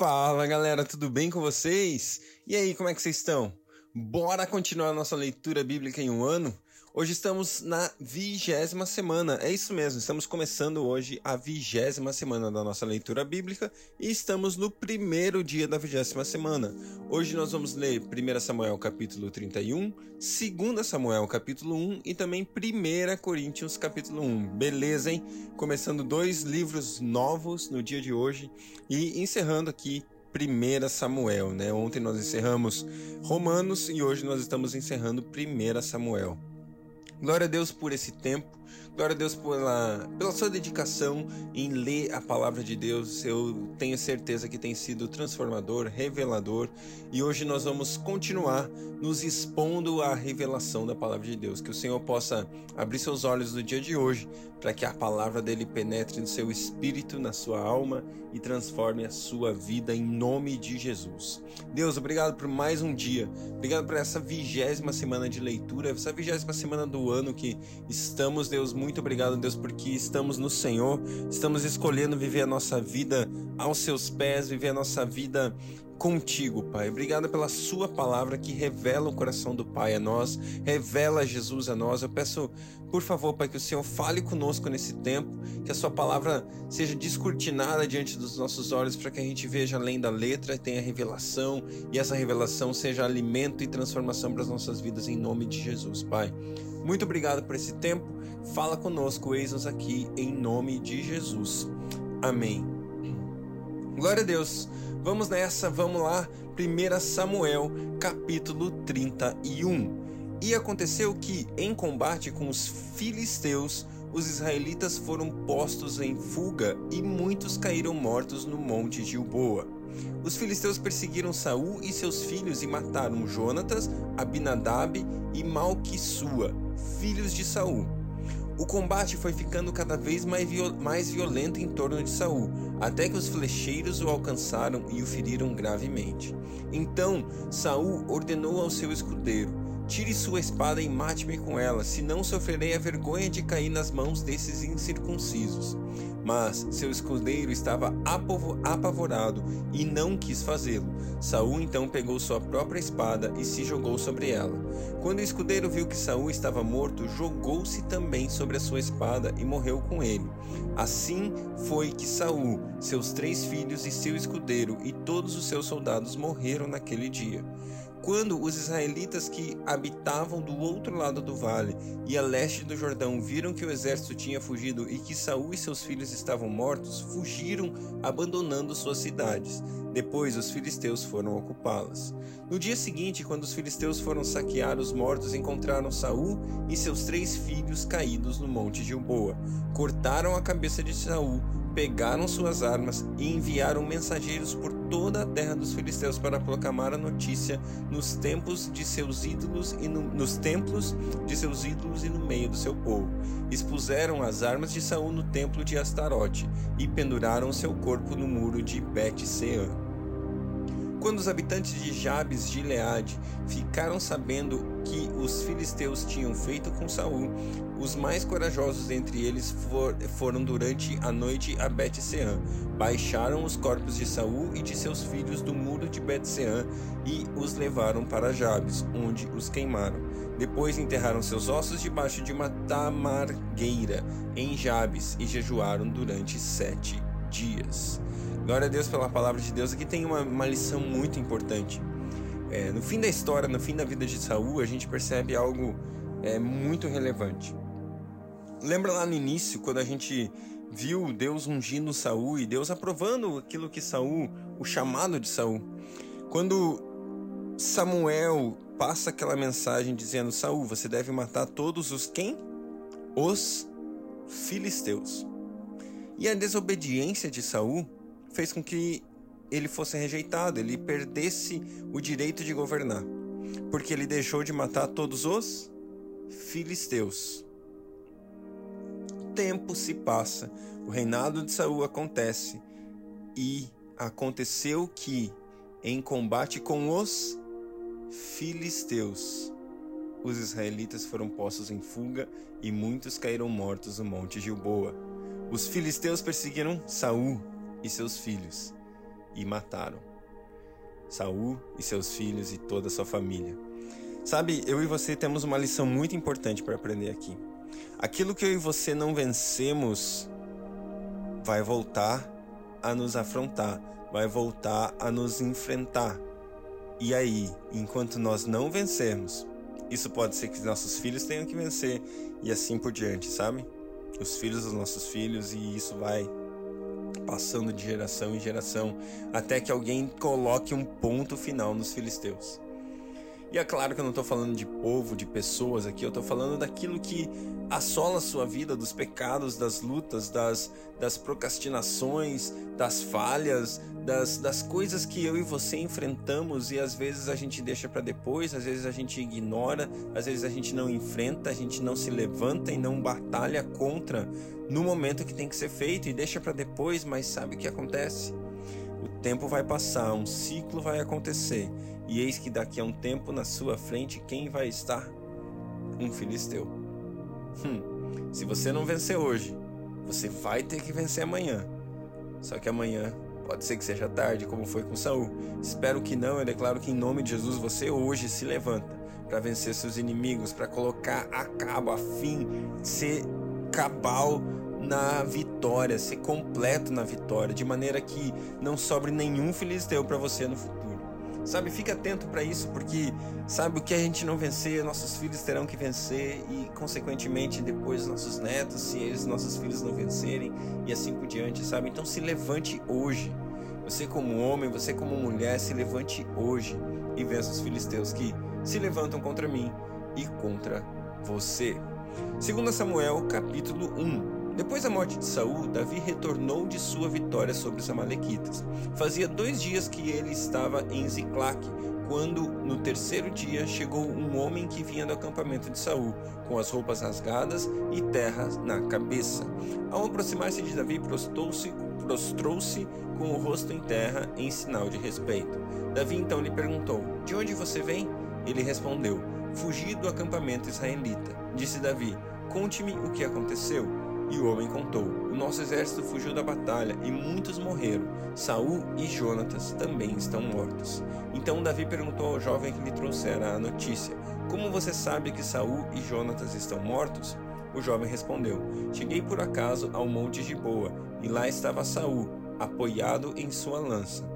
Fala galera, tudo bem com vocês? E aí, como é que vocês estão? Bora continuar nossa leitura bíblica em um ano? Hoje estamos na vigésima semana, é isso mesmo, estamos começando hoje a vigésima semana da nossa leitura bíblica e estamos no primeiro dia da vigésima semana. Hoje nós vamos ler 1 Samuel capítulo 31, 2 Samuel capítulo 1 e também 1 Coríntios capítulo 1. Beleza, hein? Começando dois livros novos no dia de hoje e encerrando aqui 1 Samuel, né? Ontem nós encerramos Romanos e hoje nós estamos encerrando 1 Samuel. Glória a Deus por esse tempo. Glória a Deus pela, pela sua dedicação em ler a palavra de Deus. Eu tenho certeza que tem sido transformador, revelador. E hoje nós vamos continuar nos expondo à revelação da palavra de Deus. Que o Senhor possa abrir seus olhos no dia de hoje para que a palavra dele penetre no seu espírito, na sua alma e transforme a sua vida em nome de Jesus. Deus, obrigado por mais um dia. Obrigado por essa vigésima semana de leitura, essa vigésima semana do ano que estamos, Deus, muito obrigado, Deus, porque estamos no Senhor, estamos escolhendo viver a nossa vida aos seus pés, viver a nossa vida contigo, Pai. Obrigado pela Sua palavra que revela o coração do Pai a nós, revela Jesus a nós. Eu peço, por favor, Pai, que o Senhor fale conosco nesse tempo, que a Sua palavra seja descortinada diante dos nossos olhos para que a gente veja além da letra, tenha revelação e essa revelação seja alimento e transformação para as nossas vidas em nome de Jesus, Pai. Muito obrigado por esse tempo. Fala conosco, eis-nos aqui em nome de Jesus. Amém. Glória a Deus. Vamos nessa, vamos lá. 1 Samuel, capítulo 31. E aconteceu que, em combate com os filisteus, os israelitas foram postos em fuga e muitos caíram mortos no monte Gilboa. Os filisteus perseguiram Saul e seus filhos e mataram Jonatas, Abinadab e Malquissua, filhos de Saul. O combate foi ficando cada vez mais, viol mais violento em torno de Saul, até que os flecheiros o alcançaram e o feriram gravemente. Então Saul ordenou ao seu escudeiro: Tire sua espada e mate-me com ela, senão sofrerei a vergonha de cair nas mãos desses incircuncisos. Mas seu escudeiro estava apavorado e não quis fazê-lo. Saul então pegou sua própria espada e se jogou sobre ela. Quando o escudeiro viu que Saul estava morto, jogou-se também sobre a sua espada e morreu com ele. Assim foi que Saul, seus três filhos e seu escudeiro e todos os seus soldados morreram naquele dia. Quando os israelitas que habitavam do outro lado do vale e a leste do Jordão viram que o exército tinha fugido e que Saul e seus filhos estavam mortos, fugiram, abandonando suas cidades. Depois os filisteus foram ocupá-las. No dia seguinte, quando os filisteus foram saquear os mortos, encontraram Saul e seus três filhos caídos no monte Gilboa. Cortaram a cabeça de Saul, pegaram suas armas e enviaram mensageiros por toda a terra dos filisteus para proclamar a notícia nos templos de seus ídolos e no, nos templos de seus ídolos e no meio do seu povo. Expuseram as armas de Saul no templo de Astarote e penduraram seu corpo no muro de Bet-Sean. Quando os habitantes de Jabes de Gileade ficaram sabendo que os filisteus tinham feito com Saul, os mais corajosos entre eles for, foram durante a noite a Bet-Sean. Baixaram os corpos de Saul e de seus filhos do muro de Bet-Sean e os levaram para Jabes, onde os queimaram. Depois enterraram seus ossos debaixo de uma tamargueira em Jabes e jejuaram durante sete dias. Glória a Deus pela palavra de Deus. Aqui tem uma, uma lição muito importante. É, no fim da história, no fim da vida de Saul, a gente percebe algo é, muito relevante. Lembra lá no início, quando a gente viu Deus ungindo Saul e Deus aprovando aquilo que Saul, o chamado de Saul. Quando Samuel passa aquela mensagem dizendo: Saul, você deve matar todos os quem? Os filisteus. E a desobediência de Saul fez com que ele fosse rejeitado, ele perdesse o direito de governar, porque ele deixou de matar todos os filisteus. Tempo se passa, o reinado de Saul acontece. E aconteceu que em combate com os filisteus os israelitas foram postos em fuga e muitos caíram mortos no monte Gilboa. Os filisteus perseguiram Saul e seus filhos e mataram. Saul e seus filhos e toda a sua família. Sabe, eu e você temos uma lição muito importante para aprender aqui. Aquilo que eu e você não vencemos vai voltar a nos afrontar, vai voltar a nos enfrentar. E aí, enquanto nós não vencermos, isso pode ser que nossos filhos tenham que vencer e assim por diante, sabe? Os filhos dos nossos filhos e isso vai passando de geração em geração até que alguém coloque um ponto final nos filisteus. E é claro que eu não estou falando de povo, de pessoas aqui, eu estou falando daquilo que assola a sua vida, dos pecados, das lutas, das, das procrastinações, das falhas, das, das coisas que eu e você enfrentamos e às vezes a gente deixa para depois, às vezes a gente ignora, às vezes a gente não enfrenta, a gente não se levanta e não batalha contra no momento que tem que ser feito e deixa para depois, mas sabe o que acontece? O tempo vai passar, um ciclo vai acontecer e eis que daqui a um tempo na sua frente quem vai estar? Um filisteu. Hum, se você não vencer hoje, você vai ter que vencer amanhã. Só que amanhã pode ser que seja tarde, como foi com Saul. Espero que não, eu declaro que em nome de Jesus você hoje se levanta para vencer seus inimigos, para colocar a cabo, a fim, ser cabal na vitória, ser completo na vitória, de maneira que não sobre nenhum filisteu para você no futuro. Sabe, fica atento para isso, porque sabe o que a gente não vencer, nossos filhos terão que vencer e consequentemente depois nossos netos, se eles nossos filhos não vencerem e assim por diante, sabe? Então se levante hoje. Você como homem, você como mulher, se levante hoje e vença os filisteus que se levantam contra mim e contra você. Segundo Samuel, capítulo 1. Depois da morte de Saul, Davi retornou de sua vitória sobre os amalequitas. Fazia dois dias que ele estava em Ziclac, quando no terceiro dia chegou um homem que vinha do acampamento de Saul, com as roupas rasgadas e terra na cabeça. Ao aproximar-se de Davi, prostrou-se prostrou-se com o rosto em terra em sinal de respeito. Davi então lhe perguntou: De onde você vem? Ele respondeu: Fugi do acampamento israelita. Disse Davi: Conte-me o que aconteceu. E o homem contou: O nosso exército fugiu da batalha e muitos morreram. Saul e Jonatas também estão mortos. Então Davi perguntou ao jovem que lhe trouxera a notícia: Como você sabe que Saul e Jonatas estão mortos? O jovem respondeu: Cheguei por acaso ao monte de Boa, e lá estava Saul, apoiado em sua lança.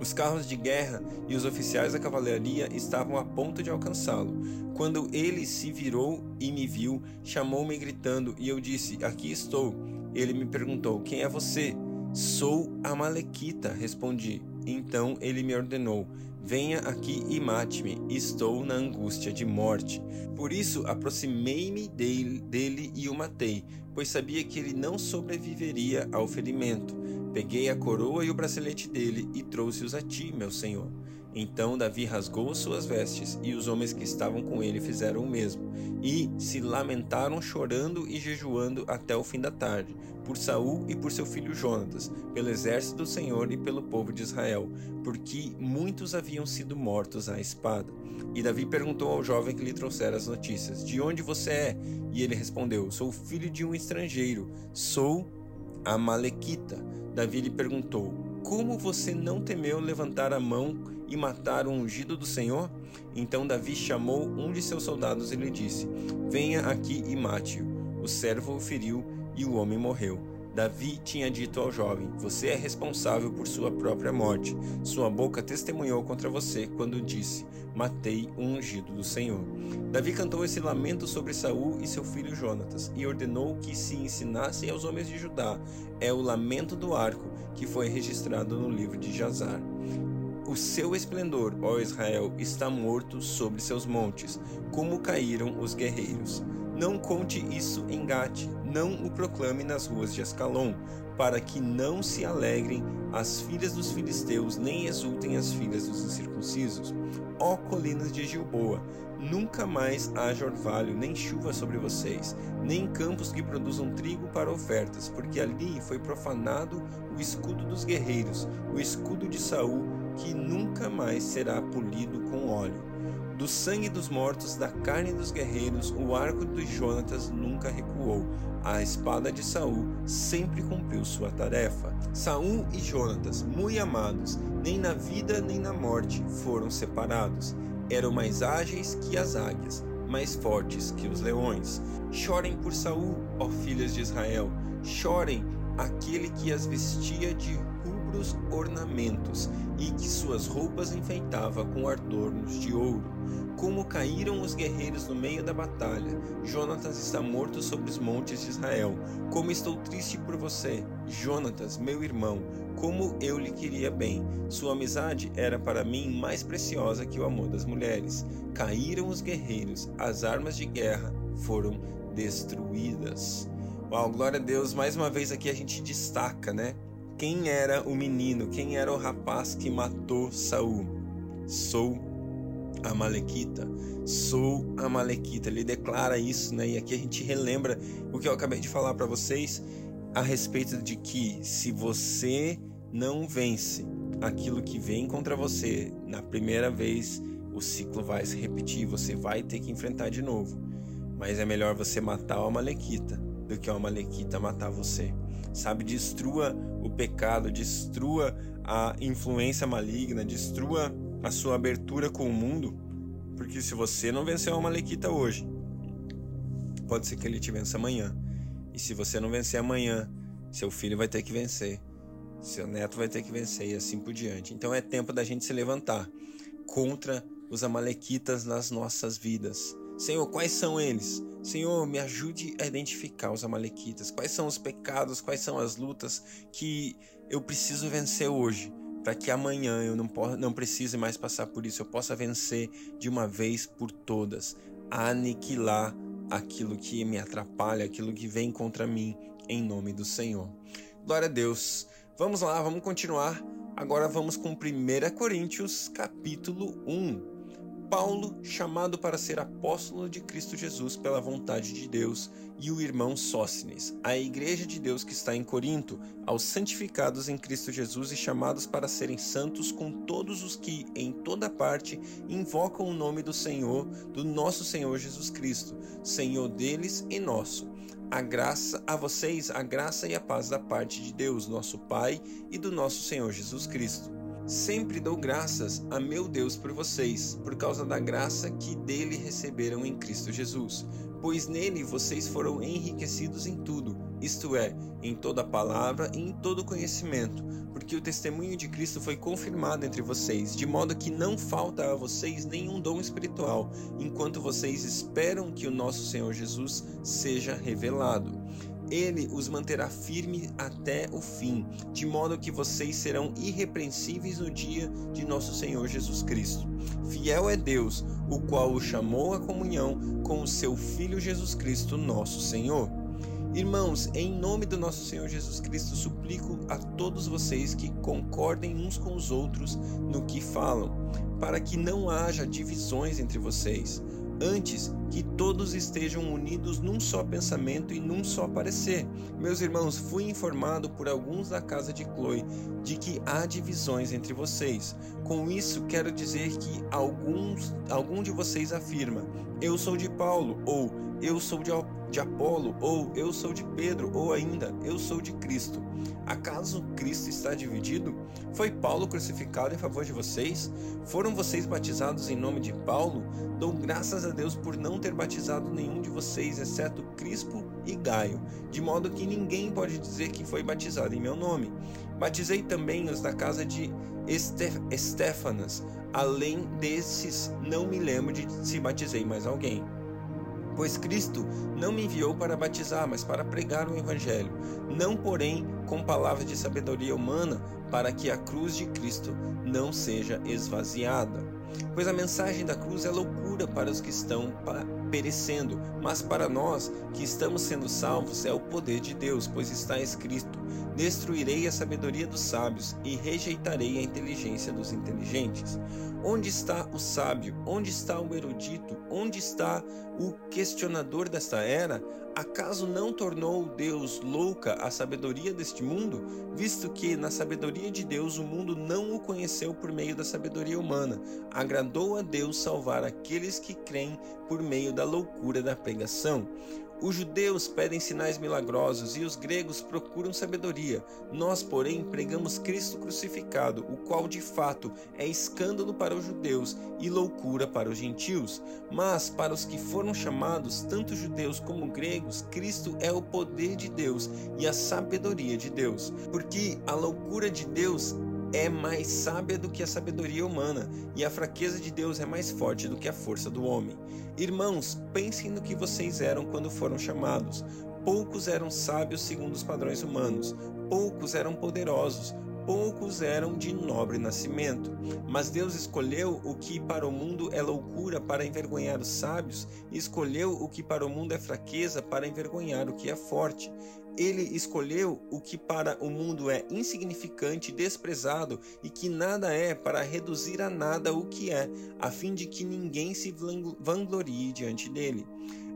Os carros de guerra e os oficiais da cavalaria estavam a ponto de alcançá-lo. Quando ele se virou e me viu, chamou-me gritando, e eu disse: Aqui estou. Ele me perguntou: Quem é você? Sou a Malequita, respondi. Então ele me ordenou: Venha aqui e mate-me, estou na angústia de morte. Por isso aproximei-me dele, e o matei, pois sabia que ele não sobreviveria ao ferimento. Peguei a coroa e o bracelete dele e trouxe-os a ti, meu senhor. Então Davi rasgou suas vestes, e os homens que estavam com ele fizeram o mesmo, e se lamentaram chorando e jejuando até o fim da tarde, por Saul e por seu filho Jonatas, pelo exército do Senhor e pelo povo de Israel, porque muitos haviam sido mortos à espada. E Davi perguntou ao jovem que lhe trouxera as notícias: De onde você é? E ele respondeu: Sou filho de um estrangeiro, sou a Malequita. Davi lhe perguntou: Como você não temeu levantar a mão e matar o ungido do Senhor? Então Davi chamou um de seus soldados e lhe disse: Venha aqui e mate-o. O servo o feriu e o homem morreu. Davi tinha dito ao jovem: Você é responsável por sua própria morte. Sua boca testemunhou contra você quando disse: Matei o ungido do Senhor. Davi cantou esse lamento sobre Saul e seu filho Jonatas e ordenou que se ensinassem aos homens de Judá. É o lamento do arco que foi registrado no livro de Jazar. O seu esplendor, ó Israel, está morto sobre seus montes, como caíram os guerreiros. Não conte isso em Gate, não o proclame nas ruas de Ascalon, para que não se alegrem as filhas dos filisteus, nem exultem as filhas dos incircuncisos. Ó colinas de Gilboa, nunca mais haja orvalho, nem chuva sobre vocês, nem campos que produzam trigo para ofertas, porque ali foi profanado o escudo dos guerreiros, o escudo de Saul que nunca mais será polido com óleo. Do sangue dos mortos, da carne dos guerreiros, o arco de Jonatas nunca recuou. A espada de Saul sempre cumpriu sua tarefa. Saul e Jonatas, muito amados, nem na vida nem na morte foram separados. Eram mais ágeis que as águias, mais fortes que os leões. Chorem por Saul, ó filhas de Israel, chorem aquele que as vestia de rubros ornamentos e que suas roupas enfeitava com adornos de ouro. Como caíram os guerreiros no meio da batalha. Jonatas está morto sobre os montes de Israel. Como estou triste por você, Jonatas, meu irmão, como eu lhe queria bem. Sua amizade era para mim mais preciosa que o amor das mulheres. Caíram os guerreiros, as armas de guerra foram destruídas. Uau, glória a Deus, mais uma vez aqui a gente destaca, né? Quem era o menino, quem era o rapaz que matou Saul? Sou a Malequita. Sou a Malequita. Ele declara isso, né? E aqui a gente relembra o que eu acabei de falar para vocês a respeito de que se você não vence aquilo que vem contra você na primeira vez, o ciclo vai se repetir, você vai ter que enfrentar de novo. Mas é melhor você matar o Amalequita do que o Amalequita matar você. Sabe, destrua pecado, destrua a influência maligna, destrua a sua abertura com o mundo, porque se você não vencer o Amalequita hoje, pode ser que ele te vença amanhã. E se você não vencer amanhã, seu filho vai ter que vencer, seu neto vai ter que vencer e assim por diante. Então é tempo da gente se levantar contra os amalequitas nas nossas vidas. Senhor, quais são eles? Senhor, me ajude a identificar os amalequitas. Quais são os pecados, quais são as lutas que eu preciso vencer hoje, para que amanhã eu não, não precise mais passar por isso, eu possa vencer de uma vez por todas, aniquilar aquilo que me atrapalha, aquilo que vem contra mim, em nome do Senhor. Glória a Deus. Vamos lá, vamos continuar. Agora vamos com 1 Coríntios, capítulo 1. Paulo, chamado para ser apóstolo de Cristo Jesus pela vontade de Deus, e o irmão Sócines, a igreja de Deus que está em Corinto, aos santificados em Cristo Jesus e chamados para serem santos com todos os que, em toda parte, invocam o nome do Senhor, do nosso Senhor Jesus Cristo, Senhor deles e nosso. A graça a vocês, a graça e a paz da parte de Deus, nosso Pai, e do nosso Senhor Jesus Cristo. Sempre dou graças a meu Deus por vocês, por causa da graça que dele receberam em Cristo Jesus, pois nele vocês foram enriquecidos em tudo, isto é, em toda palavra e em todo conhecimento, porque o testemunho de Cristo foi confirmado entre vocês, de modo que não falta a vocês nenhum dom espiritual, enquanto vocês esperam que o nosso Senhor Jesus seja revelado ele os manterá firmes até o fim, de modo que vocês serão irrepreensíveis no dia de nosso Senhor Jesus Cristo. Fiel é Deus, o qual o chamou à comunhão com o seu Filho Jesus Cristo, nosso Senhor. Irmãos, em nome do nosso Senhor Jesus Cristo, suplico a todos vocês que concordem uns com os outros no que falam, para que não haja divisões entre vocês Antes, que todos estejam unidos num só pensamento e num só parecer. Meus irmãos, fui informado por alguns da casa de Chloe de que há divisões entre vocês. Com isso, quero dizer que alguns, algum de vocês afirma: Eu sou de Paulo, ou Eu sou de, de Apolo, ou Eu sou de Pedro, ou ainda Eu sou de Cristo. Acaso Cristo está dividido? Foi Paulo crucificado em favor de vocês? Foram vocês batizados em nome de Paulo? Dou graças a Deus por não ter batizado nenhum de vocês, exceto Crispo e Gaio, de modo que ninguém pode dizer que foi batizado em meu nome. Batizei também os da casa de Estéfanas. Além desses, não me lembro de se batizei mais alguém. Pois Cristo não me enviou para batizar, mas para pregar o Evangelho, não, porém, com palavras de sabedoria humana, para que a cruz de Cristo não seja esvaziada. Pois a mensagem da cruz é loucura para os que estão perecendo, mas para nós que estamos sendo salvos é o poder de Deus, pois está escrito: Destruirei a sabedoria dos sábios e rejeitarei a inteligência dos inteligentes. Onde está o sábio? Onde está o erudito? Onde está o questionador desta era? Acaso não tornou Deus louca a sabedoria deste mundo, visto que na sabedoria de Deus o mundo não o conheceu por meio da sabedoria humana. Agradou a Deus salvar aqueles que creem por meio da loucura da pregação. Os judeus pedem sinais milagrosos e os gregos procuram sabedoria. Nós, porém, pregamos Cristo crucificado, o qual de fato é escândalo para os judeus e loucura para os gentios. Mas para os que foram chamados, tanto judeus como gregos, Cristo é o poder de Deus e a sabedoria de Deus. Porque a loucura de Deus é mais sábia do que a sabedoria humana, e a fraqueza de Deus é mais forte do que a força do homem. Irmãos, pensem no que vocês eram quando foram chamados. Poucos eram sábios segundo os padrões humanos, poucos eram poderosos, poucos eram de nobre nascimento. Mas Deus escolheu o que para o mundo é loucura para envergonhar os sábios, e escolheu o que para o mundo é fraqueza para envergonhar o que é forte. Ele escolheu o que para o mundo é insignificante, desprezado e que nada é, para reduzir a nada o que é, a fim de que ninguém se vanglorie diante dele.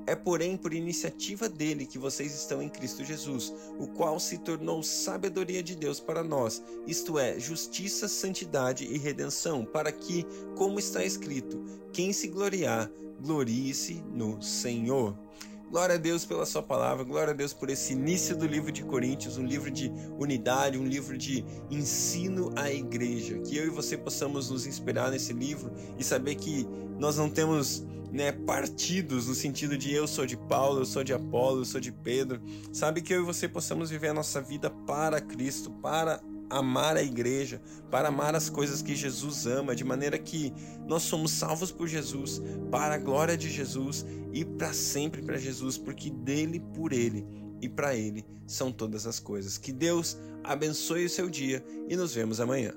É, porém, por iniciativa dele que vocês estão em Cristo Jesus, o qual se tornou sabedoria de Deus para nós, isto é, justiça, santidade e redenção, para que, como está escrito, quem se gloriar, glorie-se no Senhor. Glória a Deus pela sua palavra, glória a Deus por esse início do livro de Coríntios, um livro de unidade, um livro de ensino à igreja. Que eu e você possamos nos inspirar nesse livro e saber que nós não temos né, partidos no sentido de eu sou de Paulo, eu sou de Apolo, eu sou de Pedro. Sabe que eu e você possamos viver a nossa vida para Cristo, para amar a igreja, para amar as coisas que Jesus ama, de maneira que nós somos salvos por Jesus, para a glória de Jesus e para sempre para Jesus, porque dele, por ele e para ele são todas as coisas. Que Deus abençoe o seu dia e nos vemos amanhã.